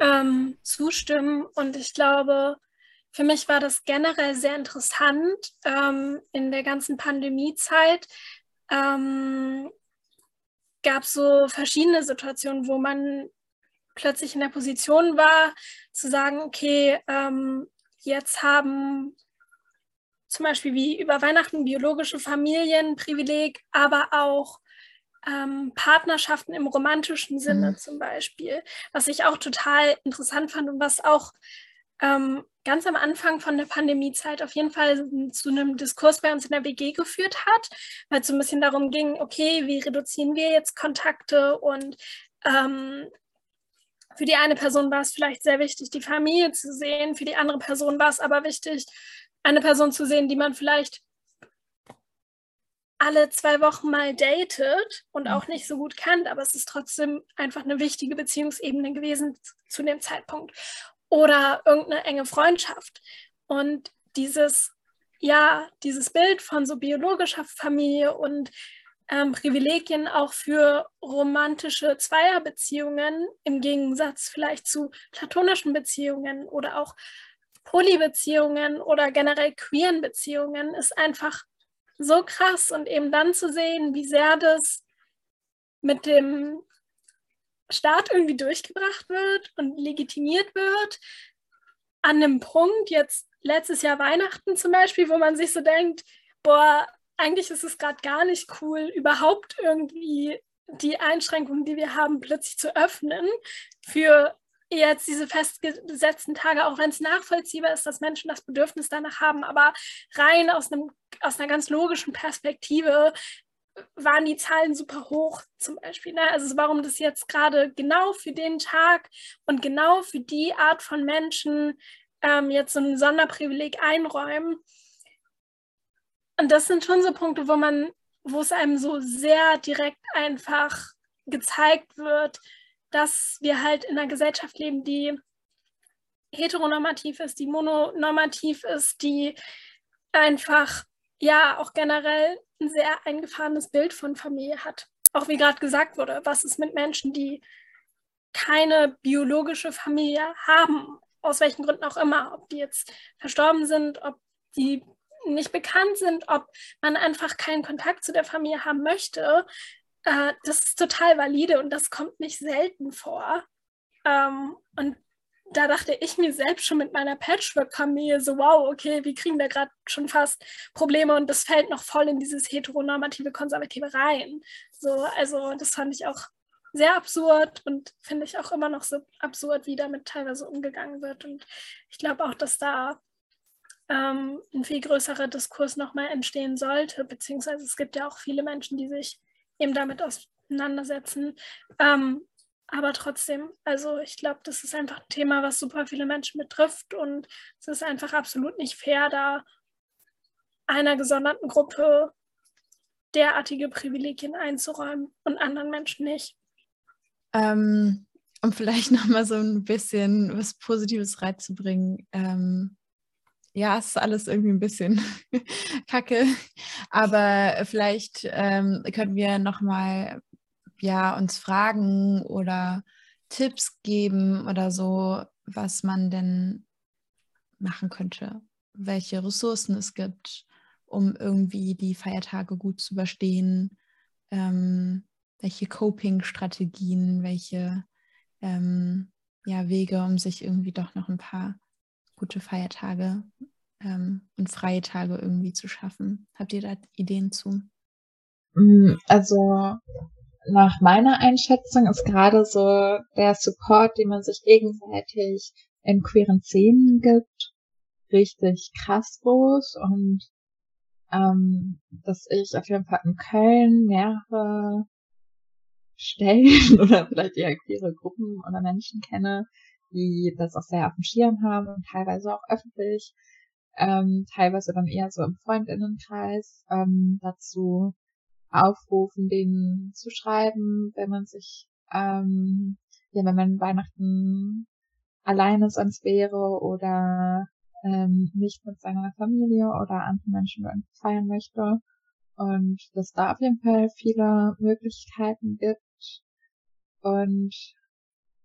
ähm, zustimmen und ich glaube, für mich war das generell sehr interessant ähm, in der ganzen Pandemiezeit. Ähm, gab es so verschiedene Situationen, wo man plötzlich in der Position war, zu sagen, okay, ähm, jetzt haben zum Beispiel wie über Weihnachten biologische Familienprivileg, aber auch ähm, Partnerschaften im romantischen Sinne mhm. zum Beispiel, was ich auch total interessant fand und was auch ähm, ganz am Anfang von der Pandemiezeit auf jeden Fall zu einem Diskurs bei uns in der WG geführt hat, weil es so ein bisschen darum ging, okay, wie reduzieren wir jetzt Kontakte und ähm, für die eine Person war es vielleicht sehr wichtig, die Familie zu sehen, für die andere Person war es aber wichtig, eine Person zu sehen, die man vielleicht alle zwei Wochen mal datet und auch nicht so gut kennt, aber es ist trotzdem einfach eine wichtige Beziehungsebene gewesen zu dem Zeitpunkt. Oder irgendeine enge Freundschaft. Und dieses, ja, dieses Bild von so biologischer Familie und ähm, Privilegien auch für romantische Zweierbeziehungen im Gegensatz vielleicht zu platonischen Beziehungen oder auch Polybeziehungen oder generell queeren Beziehungen ist einfach so krass und eben dann zu sehen, wie sehr das mit dem Staat irgendwie durchgebracht wird und legitimiert wird, an einem Punkt, jetzt letztes Jahr Weihnachten zum Beispiel, wo man sich so denkt, boah, eigentlich ist es gerade gar nicht cool, überhaupt irgendwie die Einschränkungen, die wir haben, plötzlich zu öffnen für jetzt diese festgesetzten Tage, auch wenn es nachvollziehbar ist, dass Menschen das Bedürfnis danach haben, aber rein aus, einem, aus einer ganz logischen Perspektive waren die Zahlen super hoch zum Beispiel. Ne? Also warum das jetzt gerade genau für den Tag und genau für die Art von Menschen ähm, jetzt so ein Sonderprivileg einräumen. Und das sind schon so Punkte, wo man, wo es einem so sehr direkt einfach gezeigt wird, dass wir halt in einer Gesellschaft leben, die heteronormativ ist, die mononormativ ist, die einfach ja auch generell ein sehr eingefahrenes Bild von Familie hat. Auch wie gerade gesagt wurde, was ist mit Menschen, die keine biologische Familie haben, aus welchen Gründen auch immer, ob die jetzt verstorben sind, ob die nicht bekannt sind, ob man einfach keinen Kontakt zu der Familie haben möchte, äh, das ist total valide und das kommt nicht selten vor. Ähm, und da dachte ich mir selbst schon mit meiner Patchwork-Familie so, wow, okay, wir kriegen da gerade schon fast Probleme und das fällt noch voll in dieses heteronormative Konservative rein. So, also das fand ich auch sehr absurd und finde ich auch immer noch so absurd, wie damit teilweise umgegangen wird. Und ich glaube auch, dass da ähm, ein viel größerer Diskurs nochmal entstehen sollte, beziehungsweise es gibt ja auch viele Menschen, die sich eben damit auseinandersetzen. Ähm, aber trotzdem, also ich glaube, das ist einfach ein Thema, was super viele Menschen betrifft und es ist einfach absolut nicht fair, da einer gesonderten Gruppe derartige Privilegien einzuräumen und anderen Menschen nicht. Ähm, um vielleicht *laughs* nochmal so ein bisschen was Positives reinzubringen. Ähm, ja, es ist alles irgendwie ein bisschen *laughs* kacke, aber vielleicht ähm, können wir nochmal ja, uns fragen oder Tipps geben oder so, was man denn machen könnte, welche Ressourcen es gibt, um irgendwie die Feiertage gut zu überstehen, ähm, welche Coping-Strategien, welche ähm, ja, Wege, um sich irgendwie doch noch ein paar gute Feiertage ähm, und freie Tage irgendwie zu schaffen. Habt ihr da Ideen zu? Mm, also nach meiner Einschätzung ist gerade so der Support, den man sich gegenseitig in queeren Szenen gibt, richtig krass groß und ähm, dass ich auf jeden Fall in Köln mehrere Stellen *laughs* oder vielleicht eher queere Gruppen oder Menschen kenne, die das auch sehr auf dem Schirm haben und teilweise auch öffentlich, ähm, teilweise dann eher so im Freundinnenkreis ähm, dazu aufrufen, denen zu schreiben, wenn man sich, ähm, ja, wenn man Weihnachten alleine sonst wäre oder ähm, nicht mit seiner Familie oder anderen Menschen feiern möchte. Und dass da auf jeden Fall viele Möglichkeiten gibt. Und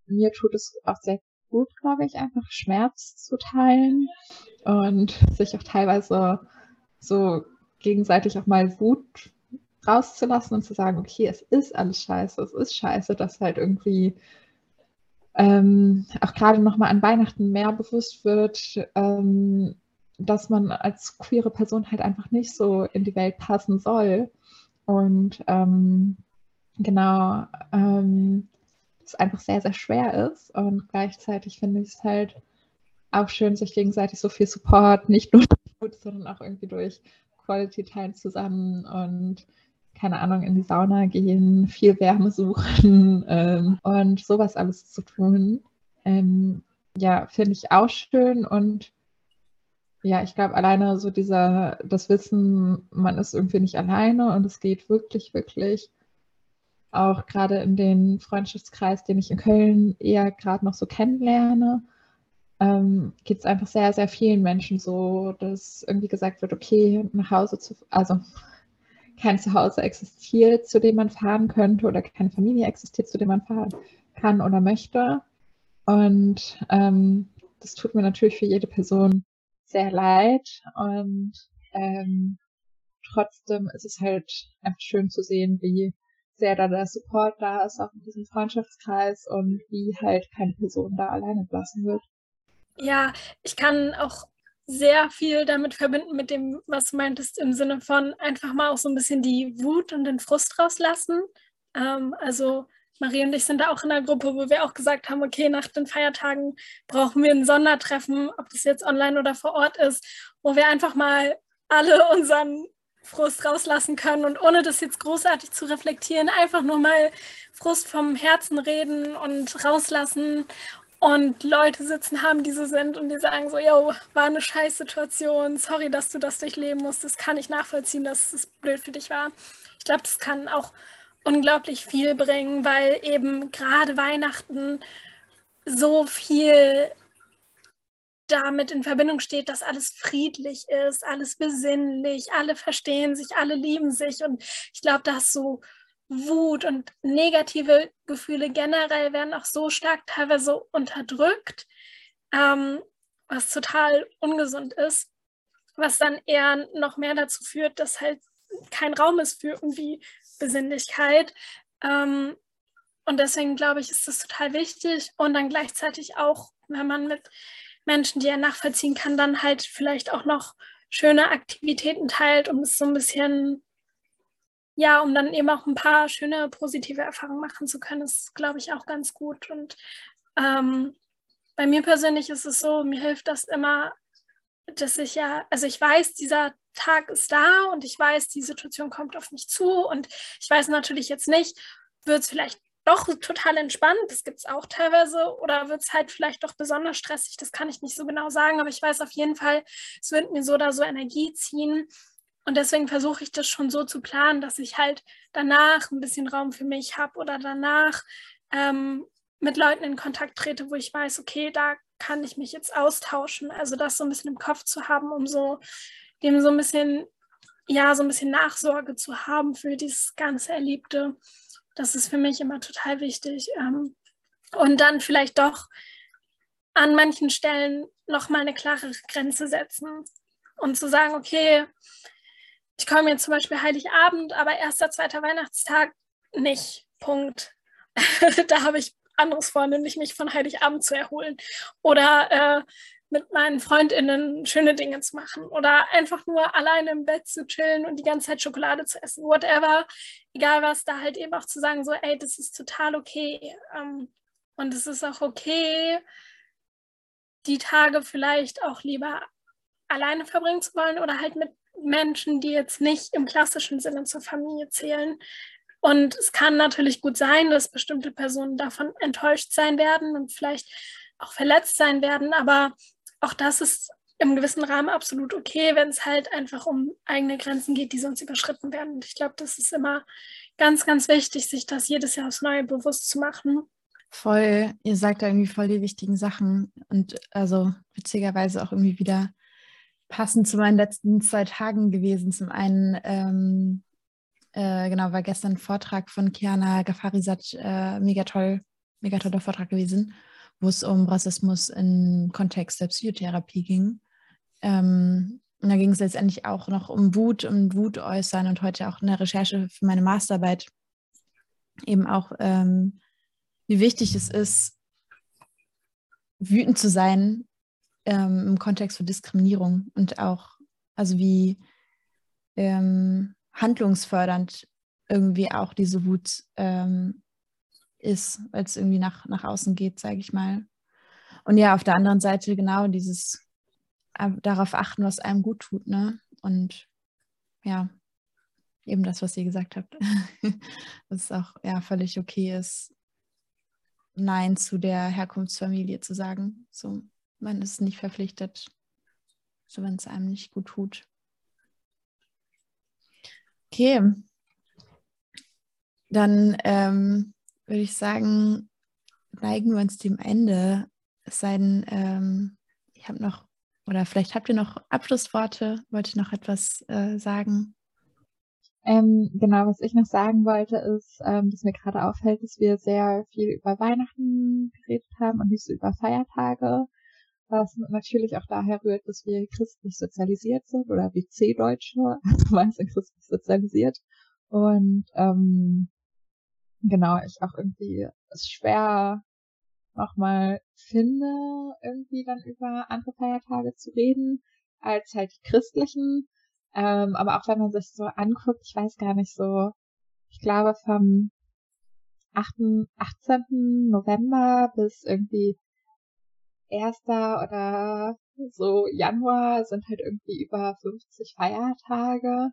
mir tut es auch sehr gut, glaube ich, einfach Schmerz zu teilen und sich auch teilweise so gegenseitig auch mal Wut rauszulassen und zu sagen, okay, es ist alles scheiße, es ist scheiße, dass halt irgendwie ähm, auch gerade nochmal an Weihnachten mehr bewusst wird, ähm, dass man als queere Person halt einfach nicht so in die Welt passen soll. Und ähm, genau, ähm, es einfach sehr, sehr schwer ist. Und gleichzeitig finde ich es halt auch schön, sich gegenseitig so viel Support, nicht nur *laughs* gut, sondern auch irgendwie durch Quality Time zusammen und keine Ahnung, in die Sauna gehen, viel Wärme suchen *laughs* ähm, und sowas alles zu tun. Ähm, ja, finde ich auch schön und ja, ich glaube, alleine so dieser, das Wissen, man ist irgendwie nicht alleine und es geht wirklich, wirklich auch gerade in den Freundschaftskreis, den ich in Köln eher gerade noch so kennenlerne, ähm, geht es einfach sehr, sehr vielen Menschen so, dass irgendwie gesagt wird, okay, nach Hause zu, also kein Zuhause existiert, zu dem man fahren könnte oder keine Familie existiert, zu dem man fahren kann oder möchte. Und ähm, das tut mir natürlich für jede Person sehr leid. Und ähm, trotzdem ist es halt einfach schön zu sehen, wie sehr da der Support da ist, auch in diesem Freundschaftskreis und wie halt keine Person da alleine gelassen wird. Ja, ich kann auch sehr viel damit verbinden mit dem, was du meintest, im Sinne von einfach mal auch so ein bisschen die Wut und den Frust rauslassen. Ähm, also Marie und ich sind da auch in einer Gruppe, wo wir auch gesagt haben, okay, nach den Feiertagen brauchen wir ein Sondertreffen, ob das jetzt online oder vor Ort ist, wo wir einfach mal alle unseren Frust rauslassen können und ohne das jetzt großartig zu reflektieren, einfach nur mal Frust vom Herzen reden und rauslassen und Leute sitzen haben, die so sind und die sagen so, yo, war eine scheiß Situation, sorry, dass du das durchleben musstest, kann ich nachvollziehen, dass es blöd für dich war. Ich glaube, das kann auch unglaublich viel bringen, weil eben gerade Weihnachten so viel damit in Verbindung steht, dass alles friedlich ist, alles besinnlich, alle verstehen sich, alle lieben sich. Und ich glaube, dass so Wut und negative Gefühle generell werden auch so stark teilweise unterdrückt, ähm, was total ungesund ist, was dann eher noch mehr dazu führt, dass halt kein Raum ist für irgendwie Besinnlichkeit. Ähm, und deswegen glaube ich, ist das total wichtig und dann gleichzeitig auch, wenn man mit Menschen, die er nachvollziehen kann, dann halt vielleicht auch noch schöne Aktivitäten teilt, um es so ein bisschen, ja, um dann eben auch ein paar schöne positive Erfahrungen machen zu können, ist, glaube ich, auch ganz gut. Und ähm, bei mir persönlich ist es so, mir hilft das immer, dass ich ja, also ich weiß, dieser Tag ist da und ich weiß, die Situation kommt auf mich zu und ich weiß natürlich jetzt nicht, wird es vielleicht doch total entspannt, das gibt es auch teilweise, oder wird es halt vielleicht doch besonders stressig, das kann ich nicht so genau sagen, aber ich weiß auf jeden Fall, es wird mir so oder so Energie ziehen. Und deswegen versuche ich das schon so zu planen, dass ich halt danach ein bisschen Raum für mich habe oder danach ähm, mit Leuten in Kontakt trete, wo ich weiß, okay, da kann ich mich jetzt austauschen. Also das so ein bisschen im Kopf zu haben, um so dem so ein bisschen, ja, so ein bisschen Nachsorge zu haben für dieses ganze Erlebte. Das ist für mich immer total wichtig. Ähm, und dann vielleicht doch an manchen Stellen nochmal eine klarere Grenze setzen und zu sagen, okay, ich komme jetzt zum Beispiel Heiligabend, aber erster, zweiter Weihnachtstag nicht. Punkt. *laughs* da habe ich anderes vor, nämlich mich von Heiligabend zu erholen. Oder äh, mit meinen Freundinnen schöne Dinge zu machen oder einfach nur alleine im Bett zu chillen und die ganze Zeit Schokolade zu essen, whatever, egal was, da halt eben auch zu sagen, so, ey, das ist total okay. Ähm, und es ist auch okay, die Tage vielleicht auch lieber alleine verbringen zu wollen oder halt mit Menschen, die jetzt nicht im klassischen Sinne zur Familie zählen. Und es kann natürlich gut sein, dass bestimmte Personen davon enttäuscht sein werden und vielleicht auch verletzt sein werden, aber auch das ist im gewissen Rahmen absolut okay, wenn es halt einfach um eigene Grenzen geht, die sonst überschritten werden. Und ich glaube, das ist immer ganz, ganz wichtig, sich das jedes Jahr aufs Neue bewusst zu machen. Voll, ihr sagt da irgendwie voll die wichtigen Sachen und also witzigerweise auch irgendwie wieder passend zu meinen letzten zwei Tagen gewesen. Zum einen, ähm, äh, genau, war gestern ein Vortrag von Kiana Gafarisat, äh, mega toll, mega toller Vortrag gewesen wo es um Rassismus im Kontext der Psychotherapie ging. Ähm, und da ging es letztendlich auch noch um Wut, um Wut äußern und heute auch in der Recherche für meine Masterarbeit eben auch, ähm, wie wichtig es ist, wütend zu sein, ähm, im Kontext von Diskriminierung und auch, also wie ähm, handlungsfördernd irgendwie auch diese Wut ähm, ist, weil es irgendwie nach, nach außen geht, sage ich mal. Und ja, auf der anderen Seite genau dieses äh, darauf achten, was einem gut tut, ne? Und ja, eben das, was ihr gesagt habt, *laughs* dass es auch ja völlig okay ist, Nein zu der Herkunftsfamilie zu sagen. So, man ist nicht verpflichtet, so wenn es einem nicht gut tut. Okay, dann ähm, würde ich sagen, neigen wir uns dem Ende. Es sei denn, ähm, ich habe noch, oder vielleicht habt ihr noch Abschlussworte, wollt ihr noch etwas äh, sagen? Ähm, genau, was ich noch sagen wollte, ist, ähm, dass mir gerade auffällt, dass wir sehr viel über Weihnachten geredet haben und nicht so über Feiertage. Was natürlich auch daher rührt, dass wir christlich sozialisiert sind oder wie C-Deutsche, *laughs* also meist christlich sozialisiert. Und ähm, genau, ich auch irgendwie es schwer nochmal finde, irgendwie dann über andere Feiertage zu reden, als halt die christlichen. Ähm, aber auch wenn man sich so anguckt, ich weiß gar nicht so, ich glaube vom 8., 18. November bis irgendwie 1. oder so Januar sind halt irgendwie über 50 Feiertage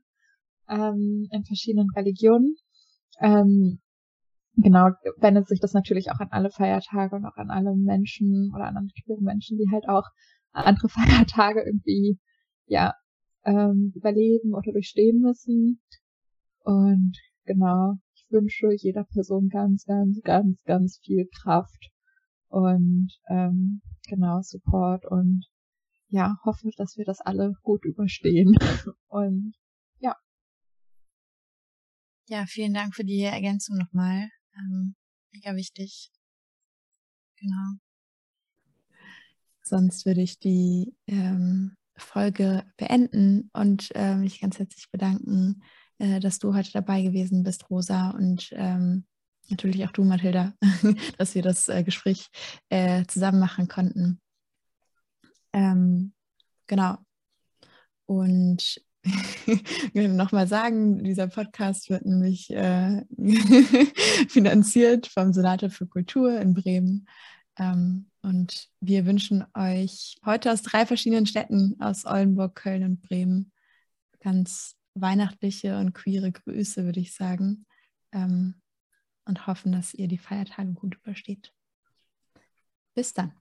ähm, in verschiedenen Religionen. Ähm, genau, wendet sich das natürlich auch an alle Feiertage und auch an alle Menschen oder an andere Menschen, die halt auch andere *laughs* Feiertage irgendwie, ja, ähm, überleben oder durchstehen müssen. Und genau, ich wünsche jeder Person ganz, ganz, ganz, ganz viel Kraft und ähm, genau Support und ja, hoffe, dass wir das alle gut überstehen. *laughs* Und ja. Ja, vielen Dank für die Ergänzung nochmal. Ähm, mega wichtig. Genau. Sonst würde ich die ähm, Folge beenden und äh, mich ganz herzlich bedanken, äh, dass du heute dabei gewesen bist, Rosa, und ähm, natürlich auch du, Mathilda, *laughs* dass wir das äh, Gespräch äh, zusammen machen konnten. Ähm, genau. Und *laughs* nochmal sagen, dieser Podcast wird nämlich äh, *laughs* finanziert vom Senat für Kultur in Bremen. Ähm, und wir wünschen euch heute aus drei verschiedenen Städten, aus Oldenburg, Köln und Bremen, ganz weihnachtliche und queere Grüße, würde ich sagen. Ähm, und hoffen, dass ihr die Feiertage gut übersteht. Bis dann.